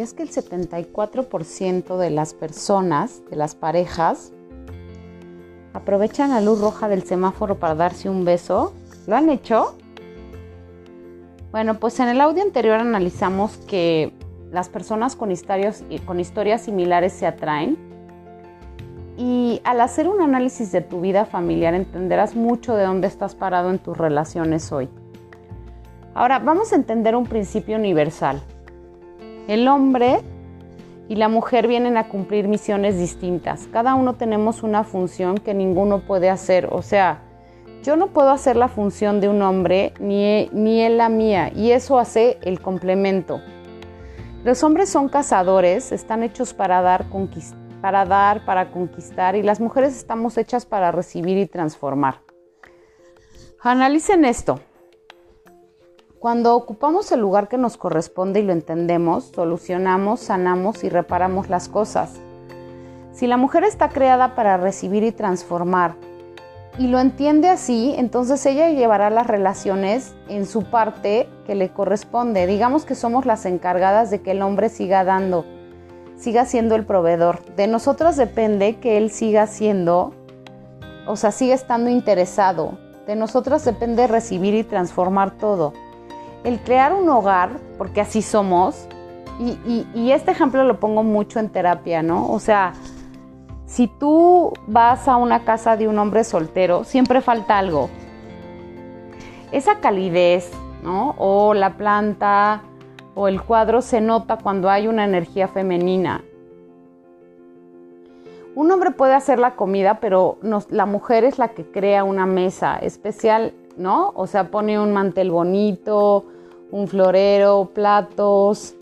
¿Sabías que el 74% de las personas, de las parejas, aprovechan la luz roja del semáforo para darse un beso? ¿Lo han hecho? Bueno, pues en el audio anterior analizamos que las personas con historias, con historias similares se atraen y al hacer un análisis de tu vida familiar entenderás mucho de dónde estás parado en tus relaciones hoy. Ahora vamos a entender un principio universal. El hombre y la mujer vienen a cumplir misiones distintas. Cada uno tenemos una función que ninguno puede hacer. O sea, yo no puedo hacer la función de un hombre ni, ni él la mía. Y eso hace el complemento. Los hombres son cazadores, están hechos para dar, para dar, para conquistar. Y las mujeres estamos hechas para recibir y transformar. Analicen esto. Cuando ocupamos el lugar que nos corresponde y lo entendemos, solucionamos, sanamos y reparamos las cosas. Si la mujer está creada para recibir y transformar y lo entiende así, entonces ella llevará las relaciones en su parte que le corresponde. Digamos que somos las encargadas de que el hombre siga dando, siga siendo el proveedor. De nosotras depende que él siga siendo, o sea, siga estando interesado. De nosotras depende recibir y transformar todo el crear un hogar, porque así somos, y, este ejemplo lo pongo mucho en terapia, ¿no? O sea, si tú vas a una casa de un hombre soltero, siempre falta algo. Esa calidez, ¿no? O la planta o el cuadro se nota cuando hay una energía femenina. Un hombre puede hacer la comida, pero la mujer es la que crea una mesa especial ¿no? O sea, pone un mantel bonito, un florero, platos.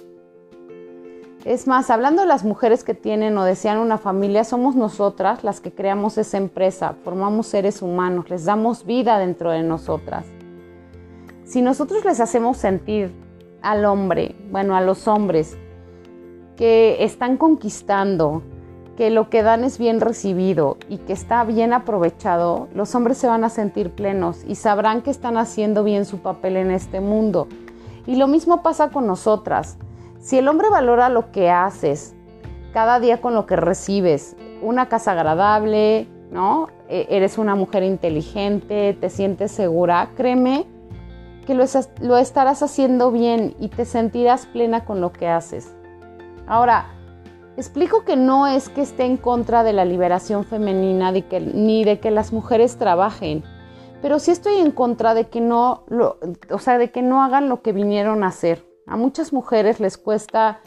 Es más, hablando de las mujeres que tienen o desean una familia, somos nosotras las que creamos esa empresa, formamos seres humanos, les damos vida dentro de nosotras. Si nosotros les hacemos sentir al hombre, bueno, a los hombres, que están conquistando, que lo que dan es bien recibido y que está bien aprovechado, los hombres se van a sentir plenos y sabrán que están haciendo bien su papel en este mundo. Y lo mismo pasa con nosotras. Si el hombre valora lo que haces, cada día con lo que recibes, una casa agradable, ¿no? E, eres una mujer inteligente, te sientes segura, créeme que lo, lo estarás haciendo bien y te sentirás plena con lo que haces. Ahora, Explico que no es que esté en contra de la liberación femenina ni de que las mujeres trabajen, pero sí estoy en contra de que no, o sea, de que no hagan lo que vinieron a hacer. A muchas mujeres les cuesta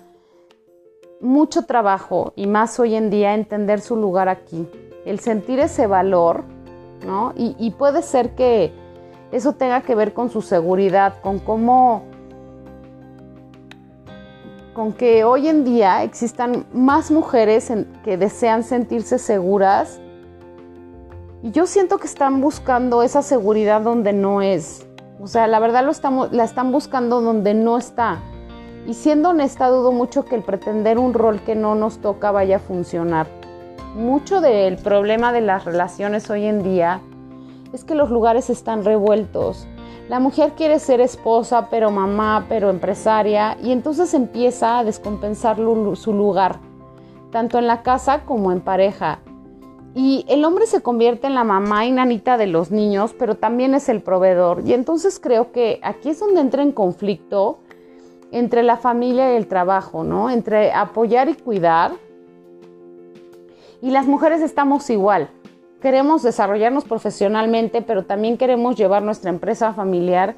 mucho trabajo y más hoy en día entender su lugar aquí, el sentir ese valor, ¿no? y puede ser que eso tenga que ver con su seguridad, con cómo con que hoy en día existan más mujeres que desean sentirse seguras. Y yo siento que están buscando esa seguridad donde no es. O sea, la verdad lo estamos, la están buscando donde no está. Y siendo honesta, dudo mucho que el pretender un rol que no nos toca vaya a funcionar. Mucho del problema de las relaciones hoy en día es que los lugares están revueltos. La mujer quiere ser esposa, pero mamá, pero empresaria, y entonces empieza a descompensar su lugar, tanto en la casa como en pareja. Y el hombre se convierte en la mamá y nanita de los niños, pero también es el proveedor. Y entonces creo que aquí es donde entra en conflicto entre la familia y el trabajo, ¿no? Entre apoyar y cuidar. Y las mujeres estamos igual queremos desarrollarnos profesionalmente, pero también queremos llevar nuestra empresa familiar.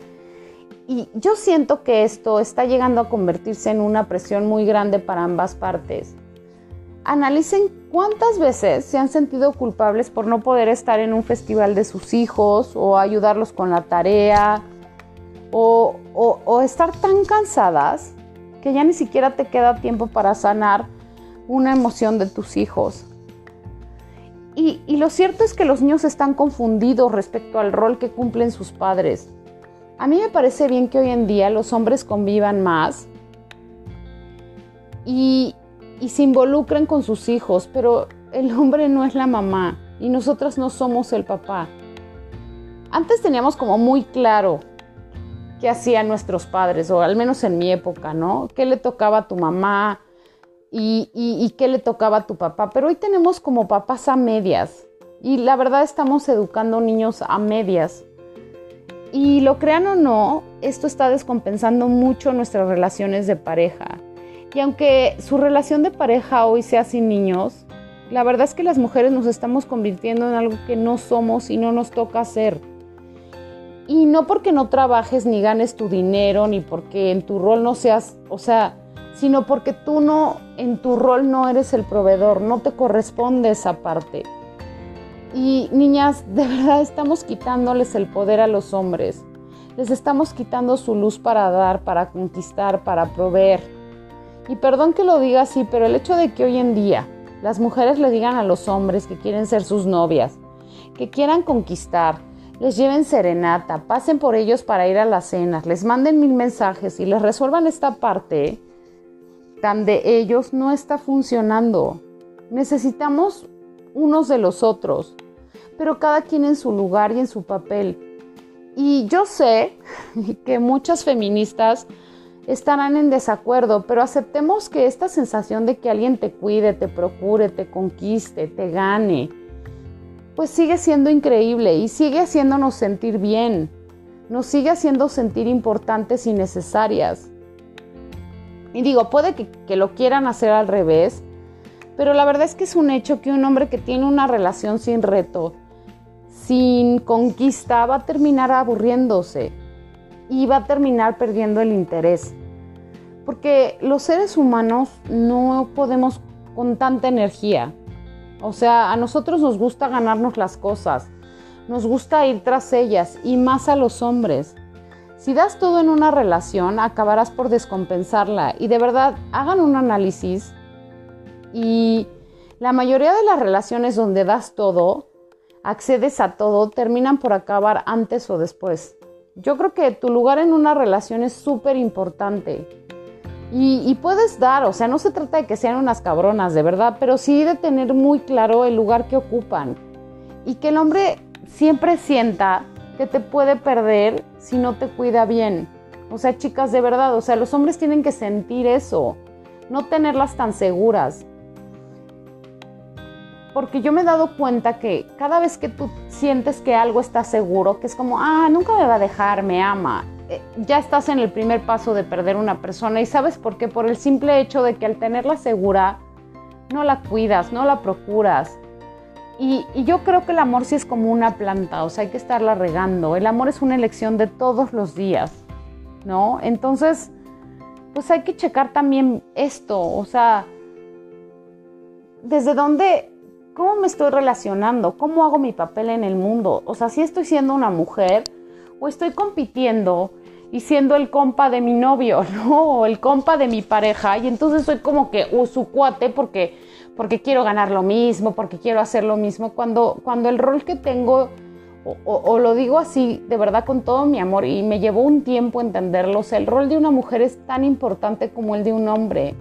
Y yo siento que esto está llegando a convertirse en una presión muy grande para ambas partes. Analicen cuántas veces se han sentido culpables por no poder estar en un festival de sus hijos o ayudarlos con la tarea o, o estar tan cansadas que ya ni siquiera te queda tiempo para sanar una emoción de tus hijos. Y, lo cierto es que los niños están confundidos respecto al rol que cumplen sus padres. A mí me parece bien que hoy en día los hombres convivan más y, se involucren con sus hijos, pero el hombre no es la mamá y nosotras no somos el papá. Antes teníamos como muy claro qué hacían nuestros padres, o al menos en mi época, ¿no? ¿Qué le tocaba a tu mamá y, y qué le tocaba a tu papá? Pero hoy tenemos como papás a medias y la verdad estamos educando niños a medias. Y lo crean o no, esto está descompensando mucho nuestras relaciones de pareja. Y aunque su relación de pareja hoy sea sin niños, la verdad es que las mujeres nos estamos convirtiendo en algo que no somos y no nos toca hacer. Y no porque no trabajes ni ganes tu dinero, ni porque en tu rol no seas, o sea, sino porque tú no, en tu rol no eres el proveedor, no te corresponde esa parte. Y niñas, de verdad estamos quitándoles el poder a los hombres. Les estamos quitando su luz para dar, para conquistar, para proveer. Y perdón que lo diga así, pero el hecho de que hoy en día las mujeres le digan a los hombres que quieren ser sus novias, que quieran conquistar, les lleven serenata, pasen por ellos para ir a las cenas, les manden mil mensajes y les resuelvan esta parte tan de ellos no está funcionando. Necesitamos unos de los otros pero cada quien en su lugar y en su papel. Y yo sé que muchas feministas estarán en desacuerdo, pero aceptemos que esta sensación de que alguien te cuide, te procure, te conquiste, te gane, pues sigue siendo increíble y sigue haciéndonos sentir bien, nos sigue haciendo sentir importantes y necesarias. Y digo, puede que, que lo quieran hacer al revés, pero la verdad es que es un hecho que un hombre que tiene una relación sin reto, sin conquista va a terminar aburriéndose y va a terminar perdiendo el interés. Porque los seres humanos no podemos con tanta energía. O sea, a nosotros nos gusta ganarnos las cosas, nos gusta ir tras ellas y más a los hombres. Si das todo en una relación, acabarás por descompensarla y de verdad hagan un análisis y la mayoría de las relaciones donde das todo, accedes a todo, terminan por acabar antes o después. Yo creo que tu lugar en una relación es súper importante. Y, puedes dar, o sea, no se trata de que sean unas cabronas, de verdad, pero sí de tener muy claro el lugar que ocupan. Y que el hombre siempre sienta que te puede perder si no te cuida bien. O sea, chicas, de verdad, o sea, los hombres tienen que sentir eso, no tenerlas tan seguras porque yo me he dado cuenta que cada vez que tú sientes que algo está seguro, que es como, ah, nunca me va a dejar, me ama, eh, ya estás en el primer paso de perder una persona y sabes por qué, por el simple hecho de que al tenerla segura, no la cuidas, no la procuras. Y, yo creo que el amor sí es como una planta, o sea, hay que estarla regando. El amor es una elección de todos los días, ¿no? Entonces, pues hay que checar también esto, o sea, desde dónde ¿Cómo me estoy relacionando? ¿Cómo hago mi papel en el mundo? O sea, si estoy siendo una mujer o estoy compitiendo y siendo el compa de mi novio, ¿no? O el compa de mi pareja y entonces soy como que uh, su cuate porque, porque quiero ganar lo mismo, porque quiero hacer lo mismo, cuando, cuando el rol que tengo, o, o lo digo así de verdad con todo mi amor y me llevó un tiempo entenderlo, o sea, el rol de una mujer es tan importante como el de un hombre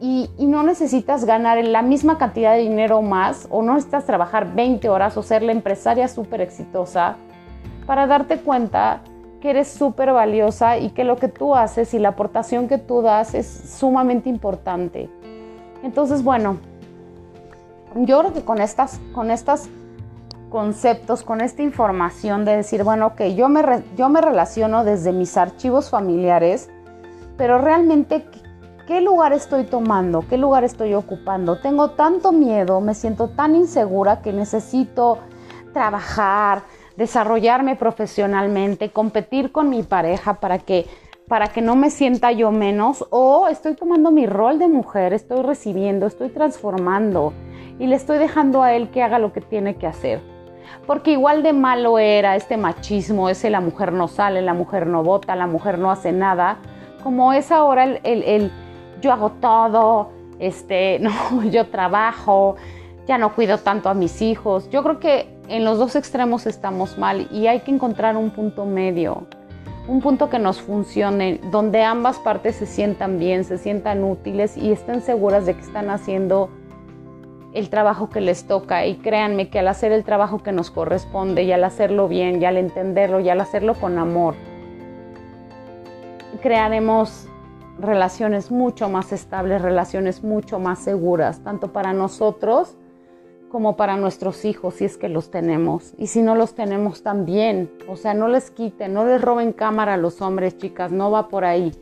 y, no necesitas ganar la misma cantidad de dinero más o no necesitas trabajar 20 horas o ser la empresaria súper exitosa para darte cuenta que eres súper valiosa y que lo que tú haces y la aportación que tú das es sumamente importante. Entonces, bueno, yo creo que con estas, con estos conceptos, con esta información de decir, bueno, ok, yo me, yo me relaciono desde mis archivos familiares, pero realmente, ¿Qué lugar estoy tomando? ¿Qué lugar estoy ocupando? Tengo tanto miedo, me siento tan insegura que necesito trabajar, desarrollarme profesionalmente, competir con mi pareja para que para que no me sienta yo menos o estoy tomando mi rol de mujer, estoy recibiendo, estoy transformando y le estoy dejando a él que haga lo que tiene que hacer. Porque igual de malo era este machismo, ese la mujer no sale, la mujer no vota, la mujer no hace nada, como es ahora el, el yo hago todo, este, no, yo trabajo, ya no cuido tanto a mis hijos. Yo creo que en los dos extremos estamos mal y hay que encontrar un punto medio, un punto que nos funcione, donde ambas partes se sientan bien, se sientan útiles y estén seguras de que están haciendo el trabajo que les toca. Y créanme que al hacer el trabajo que nos corresponde y al hacerlo bien y al entenderlo y al hacerlo con amor, crearemos relaciones mucho más estables, relaciones mucho más seguras, tanto para nosotros como para nuestros hijos, si es que los tenemos. Y si no los tenemos también, o sea, no les quiten, no les roben cámara a los hombres, chicas, no va por ahí.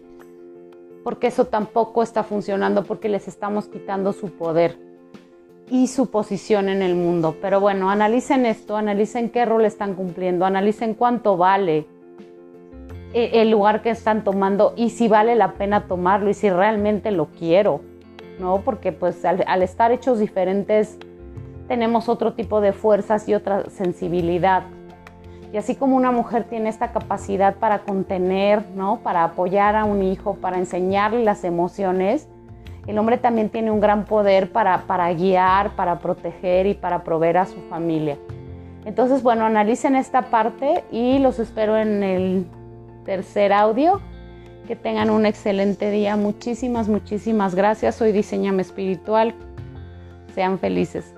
Porque eso tampoco está funcionando, porque les estamos quitando su poder y su posición en el mundo. Pero bueno, analicen esto, analicen qué rol están cumpliendo, analicen cuánto vale, e, el lugar que están tomando y si vale la pena tomarlo y si realmente lo quiero, ¿no? Porque pues al, estar hechos diferentes tenemos otro tipo de fuerzas y otra sensibilidad. Y así como una mujer tiene esta capacidad para contener, ¿no? Para apoyar a un hijo, para enseñarle las emociones, el hombre también tiene un gran poder para, para guiar, para proteger y para proveer a su familia. Entonces, bueno, analicen esta parte y los espero en el tercer audio. Que tengan un excelente día. Muchísimas, muchísimas gracias. Soy Diseñame Espiritual. Sean felices.